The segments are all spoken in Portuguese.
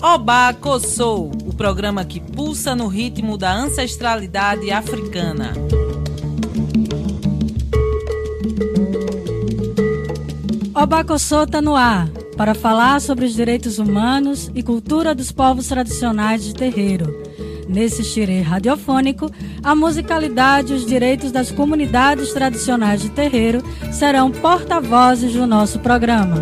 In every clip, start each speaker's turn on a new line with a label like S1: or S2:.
S1: Oba Kossou, o programa que pulsa no ritmo da ancestralidade africana.
S2: Oba Kossou está no ar para falar sobre os direitos humanos e cultura dos povos tradicionais de terreiro. Nesse xirê radiofônico, a musicalidade e os direitos das comunidades tradicionais de terreiro serão porta-vozes do nosso programa.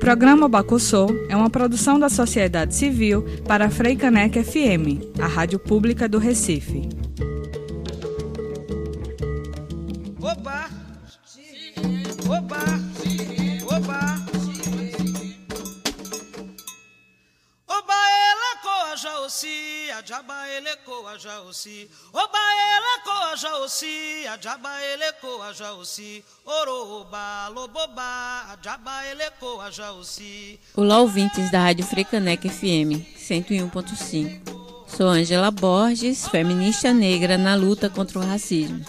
S3: Programa Bacossô é uma produção da sociedade civil para a Freicaneca FM, a rádio pública do Recife. Coa jaossi, a jaba ele coa. Oba ela coa a jaba ele coa. Oroba, loboba, a jaba ele coa.
S4: Olá ouvintes da Rádio Frecanec FM 101.5. Sou Angela Borges, feminista negra na luta contra o racismo.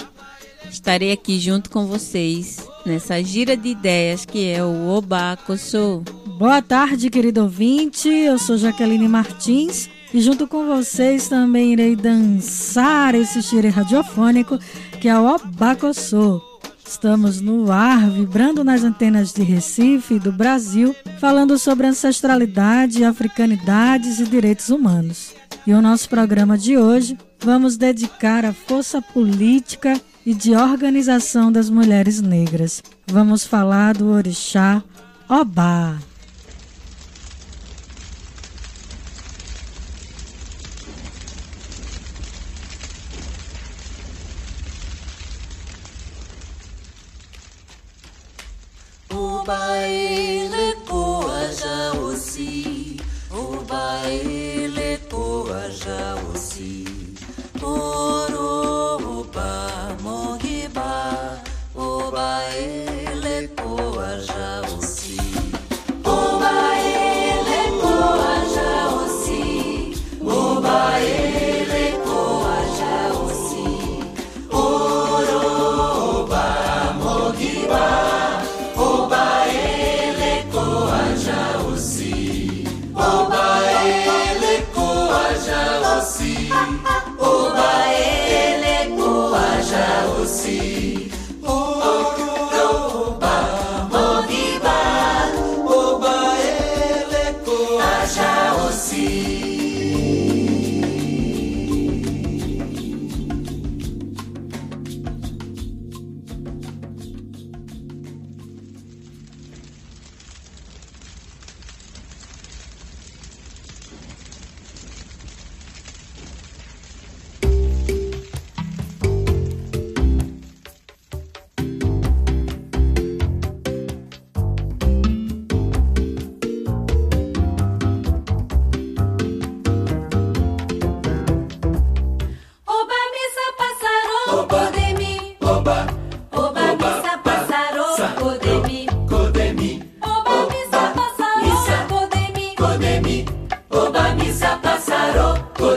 S4: Estarei aqui junto com vocês nessa gira de ideias que é o Obacossô.
S2: Boa tarde, querido ouvinte. Eu sou Jaqueline Martins e junto com vocês também irei dançar esse xire radiofônico que é o Obacossô. Estamos no ar, vibrando nas antenas de Recife e do Brasil, falando sobre ancestralidade, africanidades e direitos humanos. E o nosso programa de hoje vamos dedicar à força política e de organização das mulheres negras. Vamos falar do orixá Obá.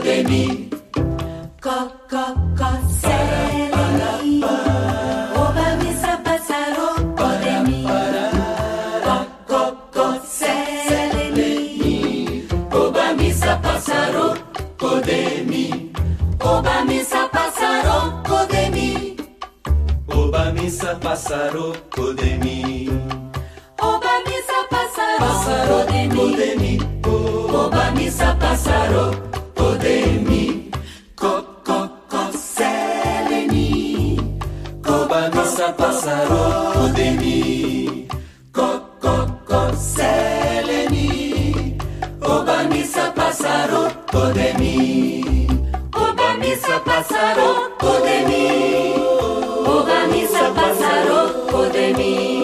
S5: what they need. pájaro, pájaro de
S4: mí.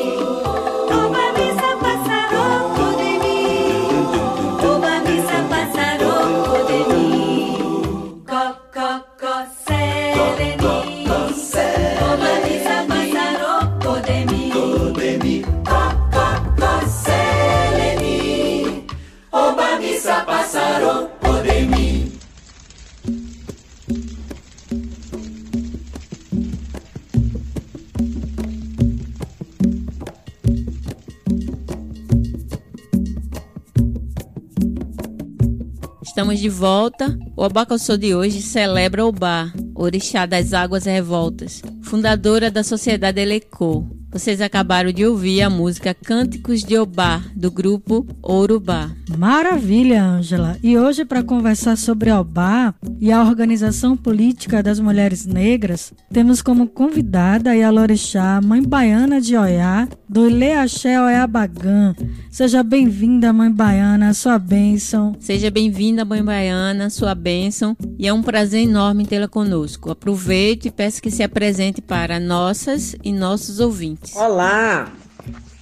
S4: De volta. O Abacaçô de hoje celebra Obá, orixá das águas revoltas, fundadora da Sociedade Elecô, vocês acabaram de ouvir a música Cânticos de Obá, do grupo Ourubá.
S2: Maravilha, Ângela. E hoje, para conversar sobre Obá e a organização política das mulheres negras, temos como convidada a Yalorixá, mãe baiana de Oiá, do Ileaxé Oiabagã. Seja bem-vinda, mãe baiana, sua bênção.
S4: Seja bem-vinda, mãe baiana, sua bênção. E é um prazer enorme tê-la conosco. Aproveite e peço que se apresente para nossas e nossos ouvintes ouvintes.
S6: Olá,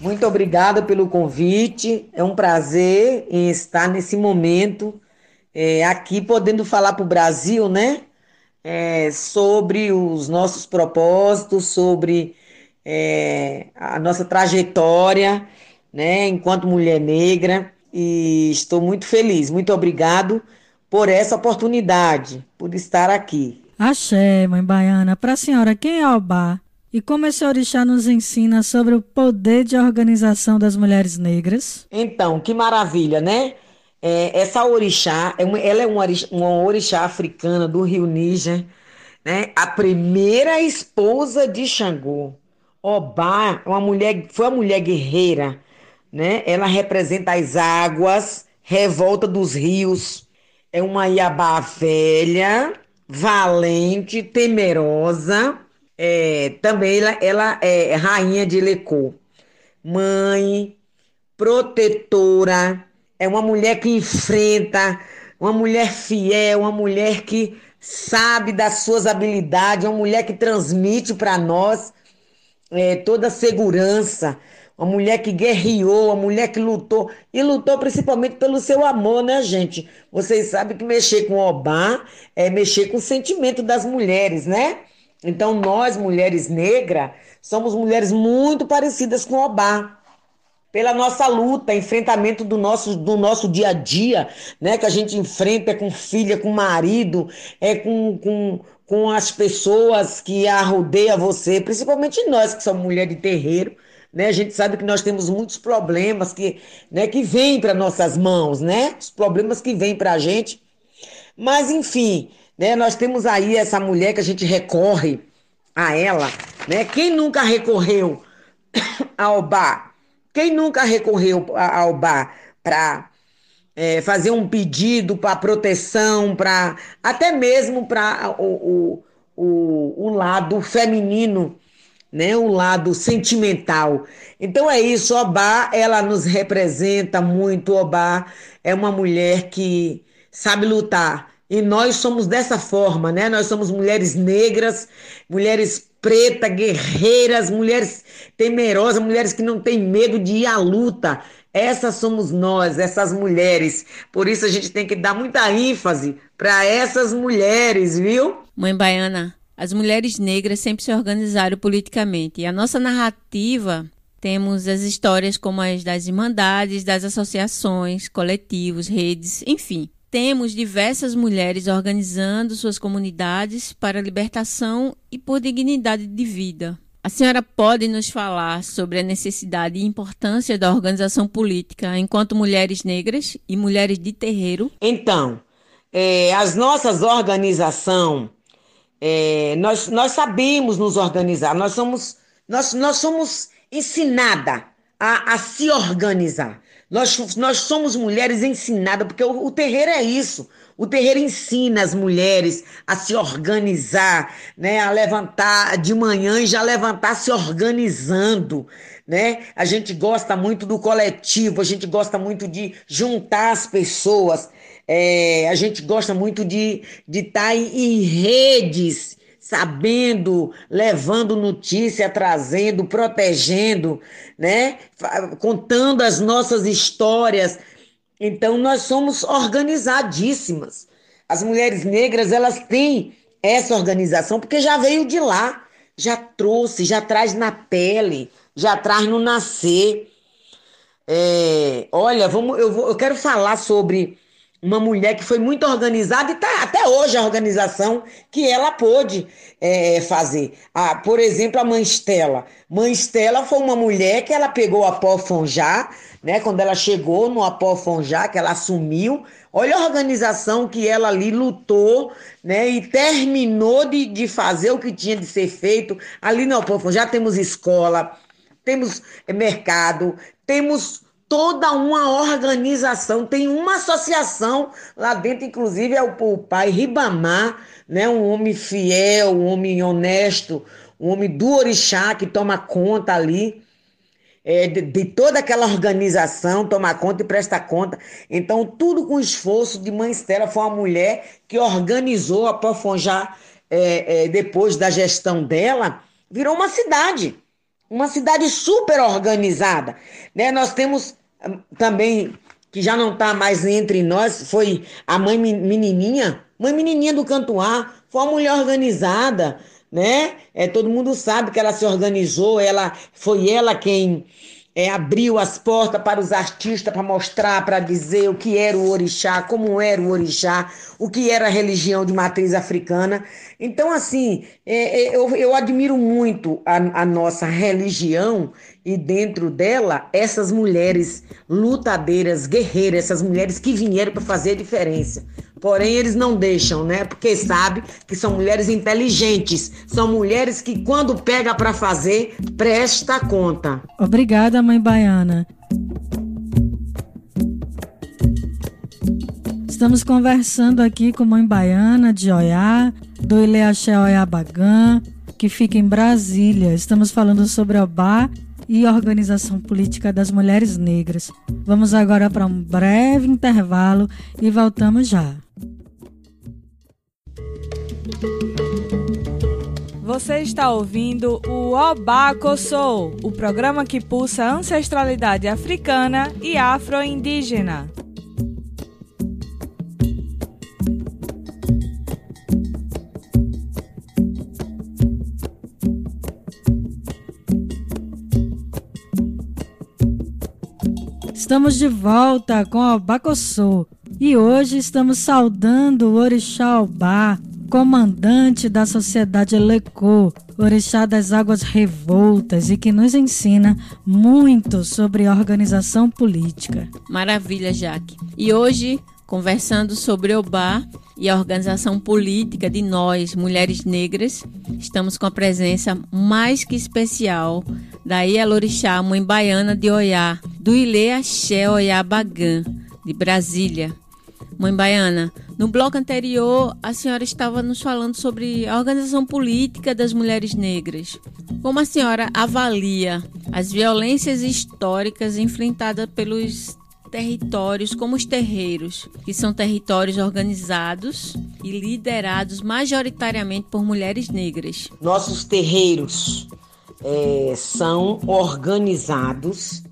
S6: muito obrigada pelo convite. É um prazer em estar nesse momento é, aqui podendo falar para o Brasil, né? É, sobre os nossos propósitos, sobre é, a nossa trajetória, né? Enquanto mulher negra. E estou muito feliz. Muito obrigado por essa oportunidade, por estar aqui.
S2: Axé, mãe baiana. Para a senhora, quem é Obá? E como esse orixá nos ensina sobre o poder de organização das mulheres negras?
S6: Então, que maravilha, né? É, essa orixá, é ela é uma orixá, uma orixá africana do Rio Níger, né? A primeira esposa de Xangô. Obá, uma mulher, foi uma mulher guerreira, né? Ela representa as águas, revolta dos rios. É uma Iabá velha, valente, temerosa, é, também ela, ela é rainha de Lecô. Mãe, protetora, é uma mulher que enfrenta, uma mulher fiel, uma mulher que sabe das suas habilidades, uma mulher que transmite para nós é, toda a segurança, uma mulher que guerreou, uma mulher que lutou, e lutou principalmente pelo seu amor, né, gente? Vocês sabem que mexer com Obá é mexer com o sentimento das mulheres, né? Então, nós, mulheres negras, somos mulheres muito parecidas com Obá. Pela nossa luta, enfrentamento do nosso, do nosso dia a dia, né? Que a gente enfrenta com filha, com marido, é com, com, com as pessoas que a rodeiam você, principalmente nós que somos mulheres de terreiro, né? A gente sabe que nós temos muitos problemas que, né, que vêm para nossas mãos, né? Os problemas que vêm para a gente. Mas, enfim, né? Nós temos aí essa mulher que a gente recorre a ela, né? Quem nunca recorreu ao bar? Quem nunca recorreu ao bar para é, fazer um pedido para proteção, para até mesmo para o, o, o, o lado feminino, né? O lado sentimental. Então é isso, Obá, ela nos representa muito. Obá é uma mulher que sabe lutar e nós somos dessa forma, né? Nós somos mulheres negras, mulheres pretas, guerreiras, mulheres temerosas, mulheres que não têm medo de ir à luta. Essas somos nós, essas mulheres. Por isso a gente tem que dar muita ênfase para essas mulheres, viu?
S4: Mãe Baiana, as mulheres negras sempre se organizaram politicamente. E a nossa narrativa temos as histórias como as das irmandades, das associações, coletivos, redes, enfim temos diversas mulheres organizando suas comunidades para libertação e por dignidade de vida. A senhora pode nos falar sobre a necessidade e importância da organização política enquanto mulheres negras e mulheres de terreiro?
S6: Então, é, as nossas organizações, é, nós, nós sabemos nos organizar, nós somos, nós, nós somos ensinadas a, a se organizar. Nós, nós somos mulheres ensinadas, porque o, o terreiro é isso. O terreiro ensina as mulheres a se organizar, né? A levantar de manhã e já levantar se organizando, né? A gente gosta muito do coletivo, a gente gosta muito de juntar as pessoas, é, a gente gosta muito de estar tá em, em redes sabendo, levando notícia, trazendo, protegendo, né? Contando as nossas histórias. Então nós somos organizadíssimas. As mulheres negras, elas têm essa organização porque já veio de lá, já trouxe, já traz na pele, já traz no nascer. É, olha, vamos, eu, vou, eu quero falar sobre uma mulher que foi muito organizada e está até hoje a organização que ela pôde é, fazer. Ah, por exemplo, a Mãe Estela. Mãe Estela foi uma mulher que ela pegou a Pó Fonjá, né, quando ela chegou no Apó Fonjá, que ela assumiu, olha a organização que ela ali lutou, né, e terminou de, de fazer o que tinha de ser feito. Ali no Apó Fonjá temos escola, temos mercado, temos toda uma organização, tem uma associação lá dentro, inclusive é o, pai Ribamar, né, um homem fiel, um homem honesto, um homem do orixá que toma conta ali é, de, de, toda aquela organização, toma conta e presta conta. Então, tudo com esforço de Mãe Estela, foi uma mulher que organizou a Pofonjá é, é, depois da gestão dela, virou uma cidade uma cidade super organizada. Né? Nós temos também, que já não está mais entre nós, foi a mãe menininha, mãe menininha do Cantuá, foi uma mulher organizada, né? É, todo mundo sabe que ela se organizou, ela foi ela quem é, abriu as portas para os artistas para mostrar, para dizer o que era o orixá, como era o orixá, o que era a religião de matriz africana. Então, assim, é, é, eu, eu admiro muito a, a nossa religião e dentro dela essas mulheres lutadeiras, guerreiras, essas mulheres que vieram para fazer a diferença. Porém, eles não deixam, né? Porque sabe que são mulheres inteligentes, são mulheres que quando pega para fazer, presta conta.
S2: Obrigada, mãe baiana. Estamos conversando aqui com mãe baiana de Oiá, do Ileaxé Oiabagã, que fica em Brasília. Estamos falando sobre Obá e Organização Política das Mulheres Negras. Vamos agora para um breve intervalo e voltamos já.
S1: Você está ouvindo o Obaco Soul, o programa que pulsa ancestralidade africana e afro-indígena.
S2: Estamos de volta com o Bacossô e hoje estamos saudando o Orixá Obá, comandante da sociedade Lecô, Orixá das Águas Revoltas e que nos ensina muito sobre organização política.
S4: Maravilha, Jaque. E hoje, conversando sobre Obá e a organização política de nós, mulheres negras, estamos com a presença mais que especial da Ielorixá, mãe baiana de Oiá, do Ilê Axé Oiá Bagã, de Brasília. Mãe baiana, no bloco anterior a senhora estava nos falando sobre a organização política das mulheres negras. Como a senhora avalia as violências históricas enfrentadas pelos territórios como os terreiros, que são territórios organizados e liderados majoritariamente por mulheres negras?
S6: Nossos terreiros é, são organizados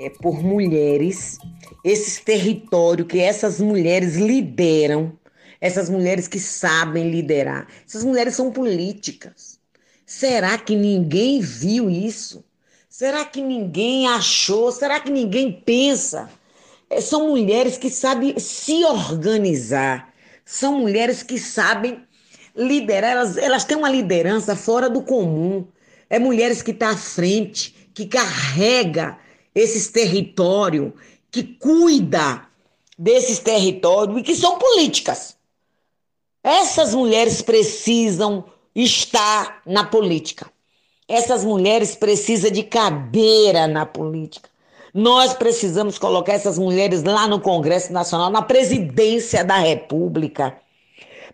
S6: é, por mulheres, esses territórios que essas mulheres lideram, essas mulheres que sabem liderar, essas mulheres são políticas. Será que ninguém viu isso? Será que ninguém achou? Será que ninguém pensa? É, são mulheres que sabem se organizar, são mulheres que sabem liderar, elas, elas têm uma liderança fora do comum é mulheres que estão tá à frente, que carrega esses territórios, que cuida desses territórios e que são políticas. Essas mulheres precisam estar na política. Essas mulheres precisam de cadeira na política. Nós precisamos colocar essas mulheres lá no Congresso Nacional, na presidência da República.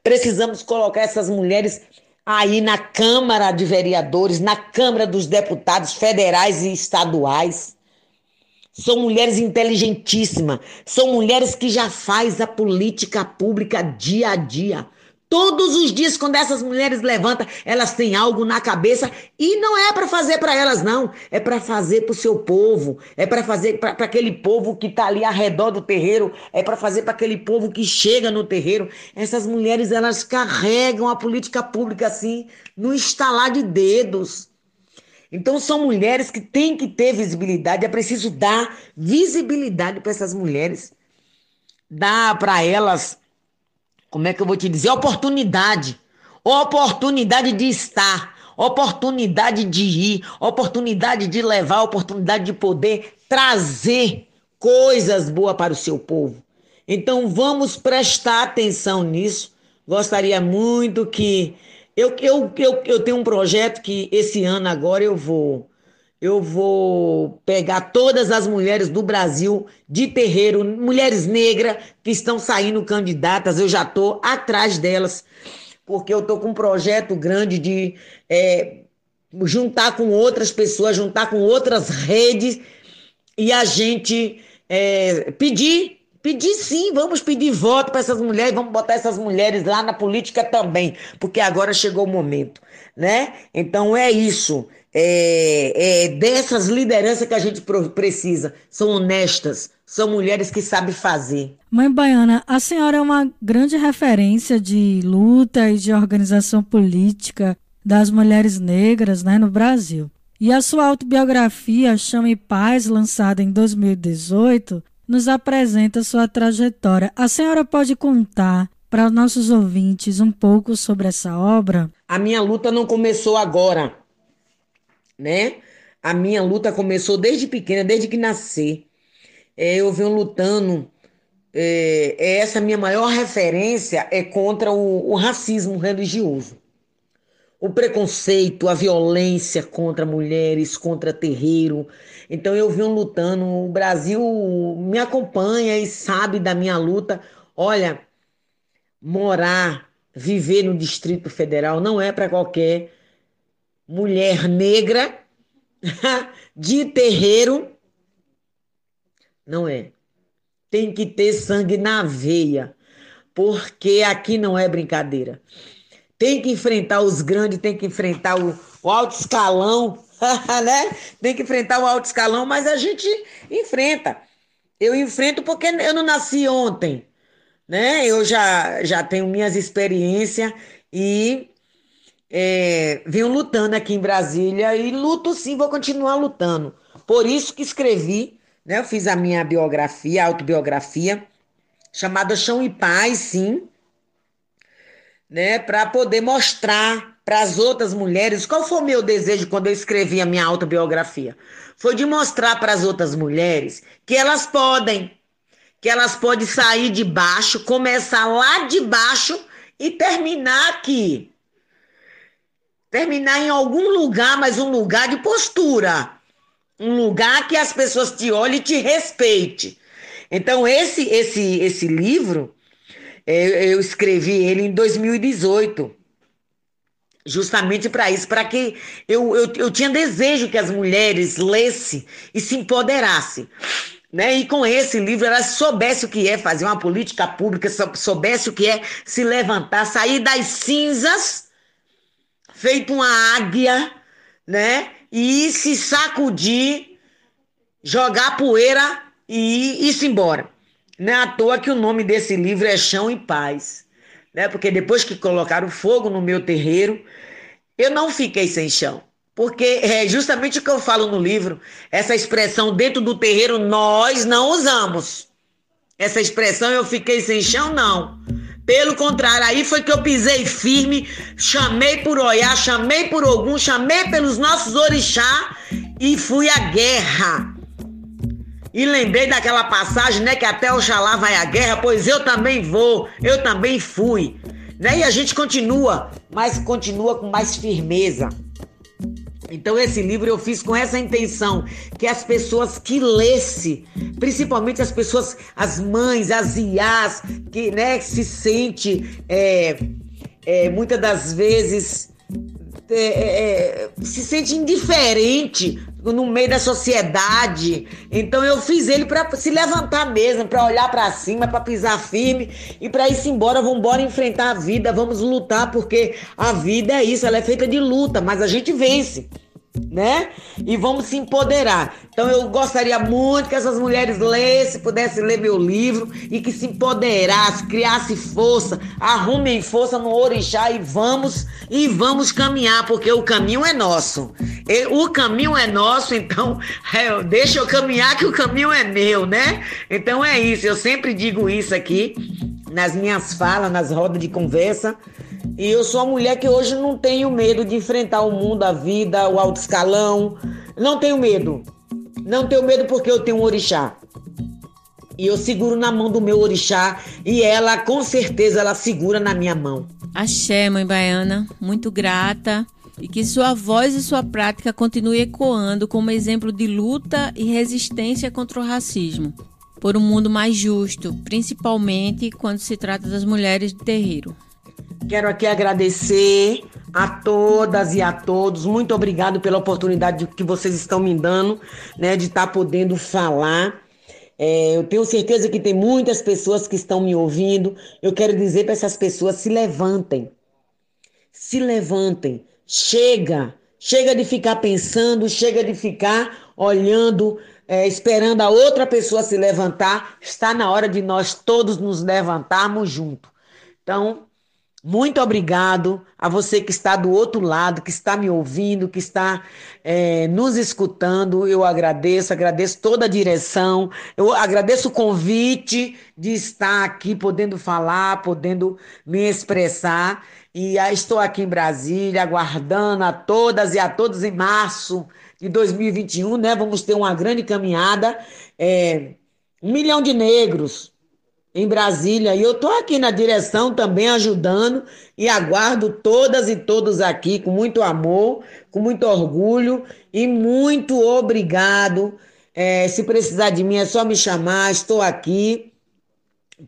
S6: Precisamos colocar essas mulheres aí na Câmara de Vereadores, na Câmara dos Deputados federais e estaduais. São mulheres inteligentíssimas, são mulheres que já faz a política pública dia a dia. Todos os dias, quando essas mulheres levantam, elas têm algo na cabeça e não é para fazer para elas, não. É para fazer para o seu povo. É para fazer para aquele povo que está ali ao redor do terreiro. É para fazer para aquele povo que chega no terreiro. Essas mulheres, elas carregam a política pública assim, no estalar de dedos. Então, são mulheres que têm que ter visibilidade. É preciso dar visibilidade para essas mulheres. dar para elas, como é que eu vou te dizer, oportunidade. Oportunidade de estar, oportunidade de ir, oportunidade de levar, oportunidade de poder trazer coisas boas para o seu povo. Então vamos prestar atenção nisso. Gostaria muito que eu, eu, eu, eu tenho um projeto que esse ano agora eu vou eu vou pegar todas as mulheres do Brasil de terreiro, mulheres negras que estão saindo candidatas, eu já estou atrás delas, porque eu estou com um projeto grande de é, juntar com outras pessoas, juntar com outras redes e a gente é, pedir, pedir sim, vamos pedir voto para essas mulheres, vamos botar essas mulheres lá na política também, porque agora chegou o momento, né? Então é isso é, é, dessas lideranças que a gente precisa. São honestas, são mulheres que sabem fazer.
S2: Mãe Baiana, a senhora é uma grande referência de luta e de organização política das mulheres negras né, no Brasil. E a sua autobiografia, Chame Paz, lançada em 2018, nos apresenta sua trajetória. A senhora pode contar para os nossos ouvintes um pouco sobre essa obra?
S6: A minha luta não começou agora né? A minha luta começou desde pequena, desde que nasci. É, eu venho lutando. É, é, essa minha maior referência é contra o, o racismo religioso. O preconceito, a violência contra mulheres, contra terreiro. Então eu venho lutando. O Brasil me acompanha e sabe da minha luta. Olha, morar, viver no Distrito Federal não é para qualquer mulher negra de terreiro. Não é. Tem que ter sangue na veia, porque aqui não é brincadeira. Tem que enfrentar os grandes, tem que enfrentar o, o alto escalão, né? Tem que enfrentar o alto escalão, mas a gente enfrenta. Eu enfrento porque eu não nasci ontem, né? Eu já, já tenho minhas experiências e é, venho lutando aqui em Brasília e luto sim, vou continuar lutando. Por isso que escrevi, né? Eu fiz a minha biografia, autobiografia, chamada Chão e Paz, sim, né? Para poder mostrar para as outras mulheres qual foi o meu desejo quando eu escrevi a minha autobiografia. Foi de mostrar para as outras mulheres que elas podem, que elas podem sair de baixo, começar lá de baixo e terminar aqui terminar em algum lugar, mas um lugar de postura. Um lugar que as pessoas te olhem e te respeitem. Então, esse, esse, esse livro, eu escrevi ele em 2018 justamente para isso, para que eu, eu, eu tinha desejo que as mulheres lessem e se empoderassem. Né? E com esse livro elas soubessem o que é fazer uma política pública, soubessem o que é se levantar, sair das cinzas feito uma águia, né? E se sacudir, jogar poeira e ir embora. Não é à toa que o nome desse livro é Chão e Paz, né? Porque depois que colocaram fogo no meu terreiro, eu não fiquei sem chão. Porque é justamente o que eu falo no livro, essa expressão dentro do terreiro nós não usamos. Essa expressão eu fiquei sem chão, não. Pelo contrário, aí foi que eu pisei firme, chamei por Oiá, chamei por Ogum, chamei pelos nossos orixá e fui à guerra. E lembrei daquela passagem, né, que até Oxalá vai à guerra, pois eu também vou, eu também fui. Né? E a gente continua, mas continua com mais firmeza. Então esse livro eu fiz com essa intenção, que as pessoas que lesse, principalmente as pessoas, as mães, as iás, que né, se sente é, é, muitas das vezes é, é, se sente indiferente no meio da sociedade. Então eu fiz ele para se levantar mesmo, para olhar para cima, para pisar firme e para ir embora, vamos embora enfrentar a vida, vamos lutar porque a vida é isso, ela é feita de luta, mas a gente vence né? E vamos se empoderar. Então eu gostaria muito que essas mulheres lessem, pudessem ler meu livro e que se empoderassem, criasse força, arrumem força no orixá e vamos e vamos caminhar, porque o caminho é nosso. o caminho é nosso, então é, deixa eu caminhar que o caminho é meu, né? Então é isso, eu sempre digo isso aqui nas minhas falas, nas rodas de conversa. E eu sou uma mulher que hoje não tenho medo de enfrentar o mundo, a vida, o alto escalão. Não tenho medo. Não tenho medo porque eu tenho um orixá. E eu seguro na mão do meu orixá e ela, com certeza, ela segura na minha mão.
S4: Axé, mãe baiana, muito grata e que sua voz e sua prática continue ecoando como exemplo de luta e resistência contra o racismo, por um mundo mais justo, principalmente quando se trata das mulheres de terreiro.
S6: Quero aqui agradecer a todas e a todos. Muito obrigado pela oportunidade que vocês estão me dando, né, de estar tá podendo falar. É, eu tenho certeza que tem muitas pessoas que estão me ouvindo. Eu quero dizer para essas pessoas: se levantem. Se levantem. Chega. Chega de ficar pensando, chega de ficar olhando, é, esperando a outra pessoa se levantar. Está na hora de nós todos nos levantarmos junto. Então, muito obrigado a você que está do outro lado, que está me ouvindo, que está é, nos escutando. Eu agradeço, agradeço toda a direção, eu agradeço o convite de estar aqui, podendo falar, podendo me expressar. E estou aqui em Brasília, aguardando a todas e a todos em março de 2021, né? Vamos ter uma grande caminhada. É, um milhão de negros em Brasília. E eu estou aqui na direção também ajudando e aguardo todas e todos aqui com muito amor, com muito orgulho e muito obrigado. É, se precisar de mim é só me chamar, estou aqui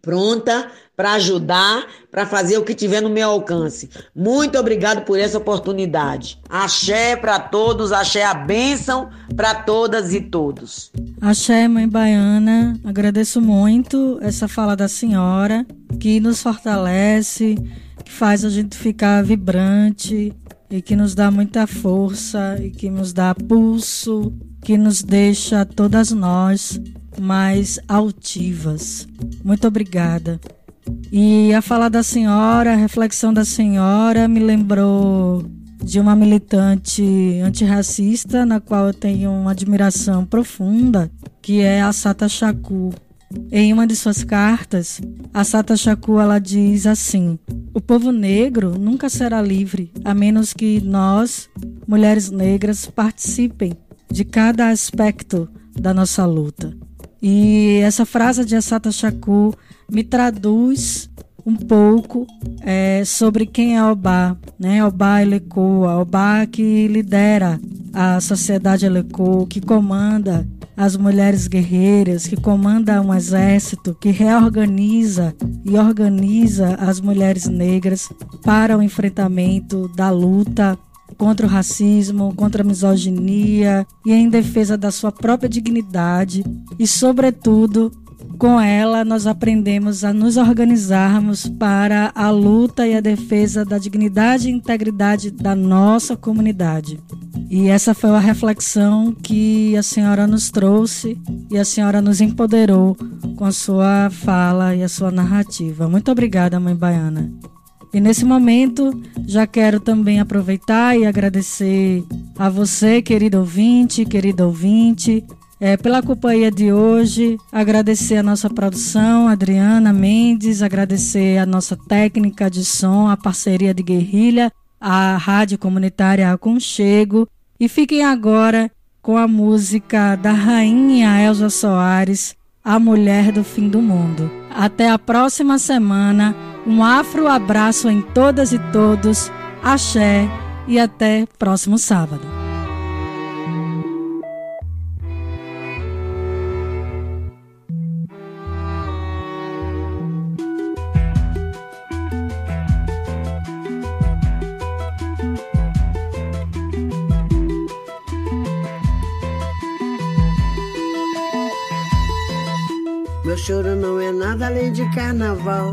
S6: pronta para ajudar, para fazer o que tiver no meu alcance. Muito obrigado por essa oportunidade. Axé para todos, axé a bênção para todas e todos.
S2: Axé, mãe baiana, agradeço muito essa fala da senhora, que nos fortalece, que faz a gente ficar vibrante e que nos dá muita força e que nos dá pulso, que nos deixa todas nós mais altivas. Muito obrigada. E a fala da senhora, a reflexão da senhora me lembrou de uma militante antirracista na qual eu tenho uma admiração profunda, que é a Sata Chaku. Em uma de suas cartas, a Sata Chaku ela diz assim: O povo negro nunca será livre a menos que nós, mulheres negras, participem de cada aspecto da nossa luta. E essa frase de Assata Shakur me traduz um pouco é, sobre quem é Obá, né? Obá Elecoa, Obá que lidera a sociedade Elecoa, que comanda as mulheres guerreiras, que comanda um exército, que reorganiza e organiza as mulheres negras para o enfrentamento da luta contra o racismo, contra a misoginia e em defesa da sua própria dignidade e, sobretudo, com ela nós aprendemos a nos organizarmos para a luta e a defesa da dignidade e integridade da nossa comunidade. E essa foi a reflexão que a senhora nos trouxe e a senhora nos empoderou com a sua fala e a sua narrativa. Muito obrigada, mãe baiana. E nesse momento, já quero também aproveitar e agradecer a você, querido ouvinte, querido ouvinte, é, pela companhia de hoje. Agradecer a nossa produção, Adriana Mendes, agradecer a nossa técnica de som, a parceria de Guerrilha, a Rádio Comunitária Aconchego. E fiquem agora com a música da rainha Elza Soares, A Mulher do Fim do Mundo. Até a próxima semana. Um afro abraço em todas e todos. Axé e até próximo sábado.
S7: Meu choro não é nada além de carnaval.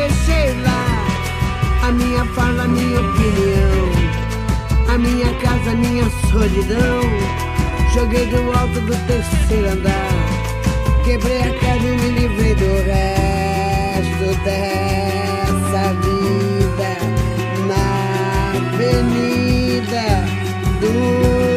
S7: a minha fala, minha opinião. A minha casa, minha solidão. Joguei do alto do terceiro andar. Quebrei a cara e me livrei do resto dessa vida. Na avenida dura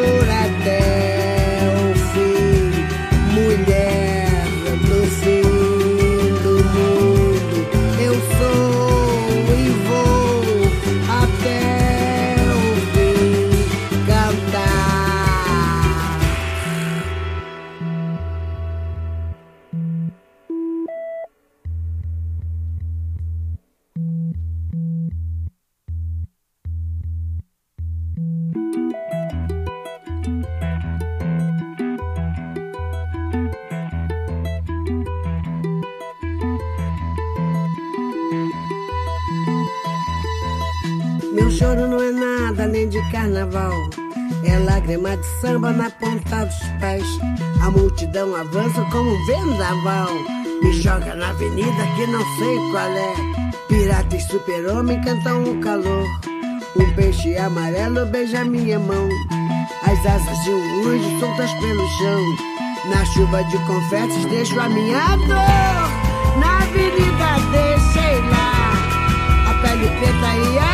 S7: Lágrima de samba na ponta dos pés. A multidão avança como um vendaval. Me joga na avenida que não sei qual é. Pirata e super-homem cantam o calor. Um peixe amarelo beija minha mão. As asas de um anjo soltas pelo chão. Na chuva de confetes deixo a minha dor. Na avenida deixei lá a pele preta e a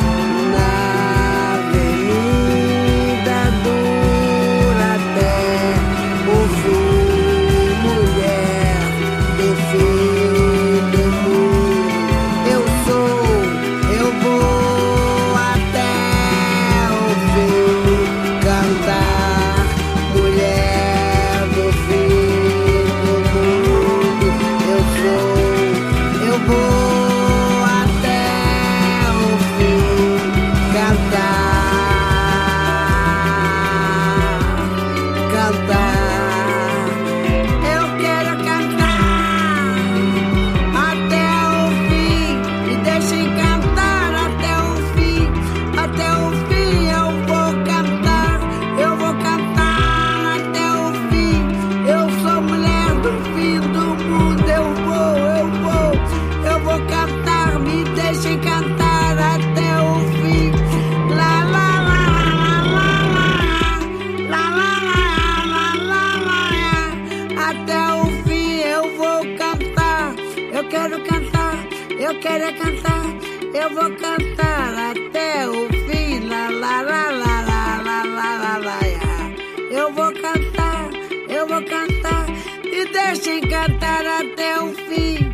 S7: Eu vou cantar, eu vou cantar. Me deixem cantar até o fim.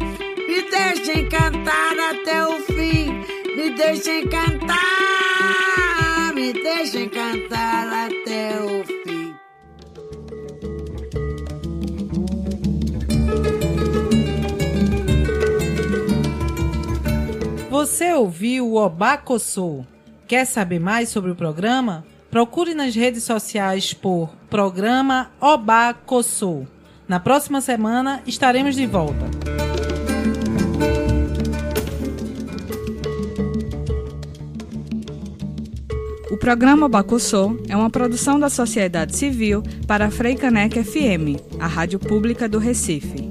S7: Me deixem cantar até o fim. Me deixem cantar. Me deixem cantar até o fim.
S8: Você ouviu o Obacossô? Quer saber mais sobre o programa? Procure nas redes sociais por Programa Obacossô. Na próxima semana estaremos de volta.
S1: O programa Bacussô é uma produção da sociedade civil para a Freicanec FM, a rádio pública do Recife.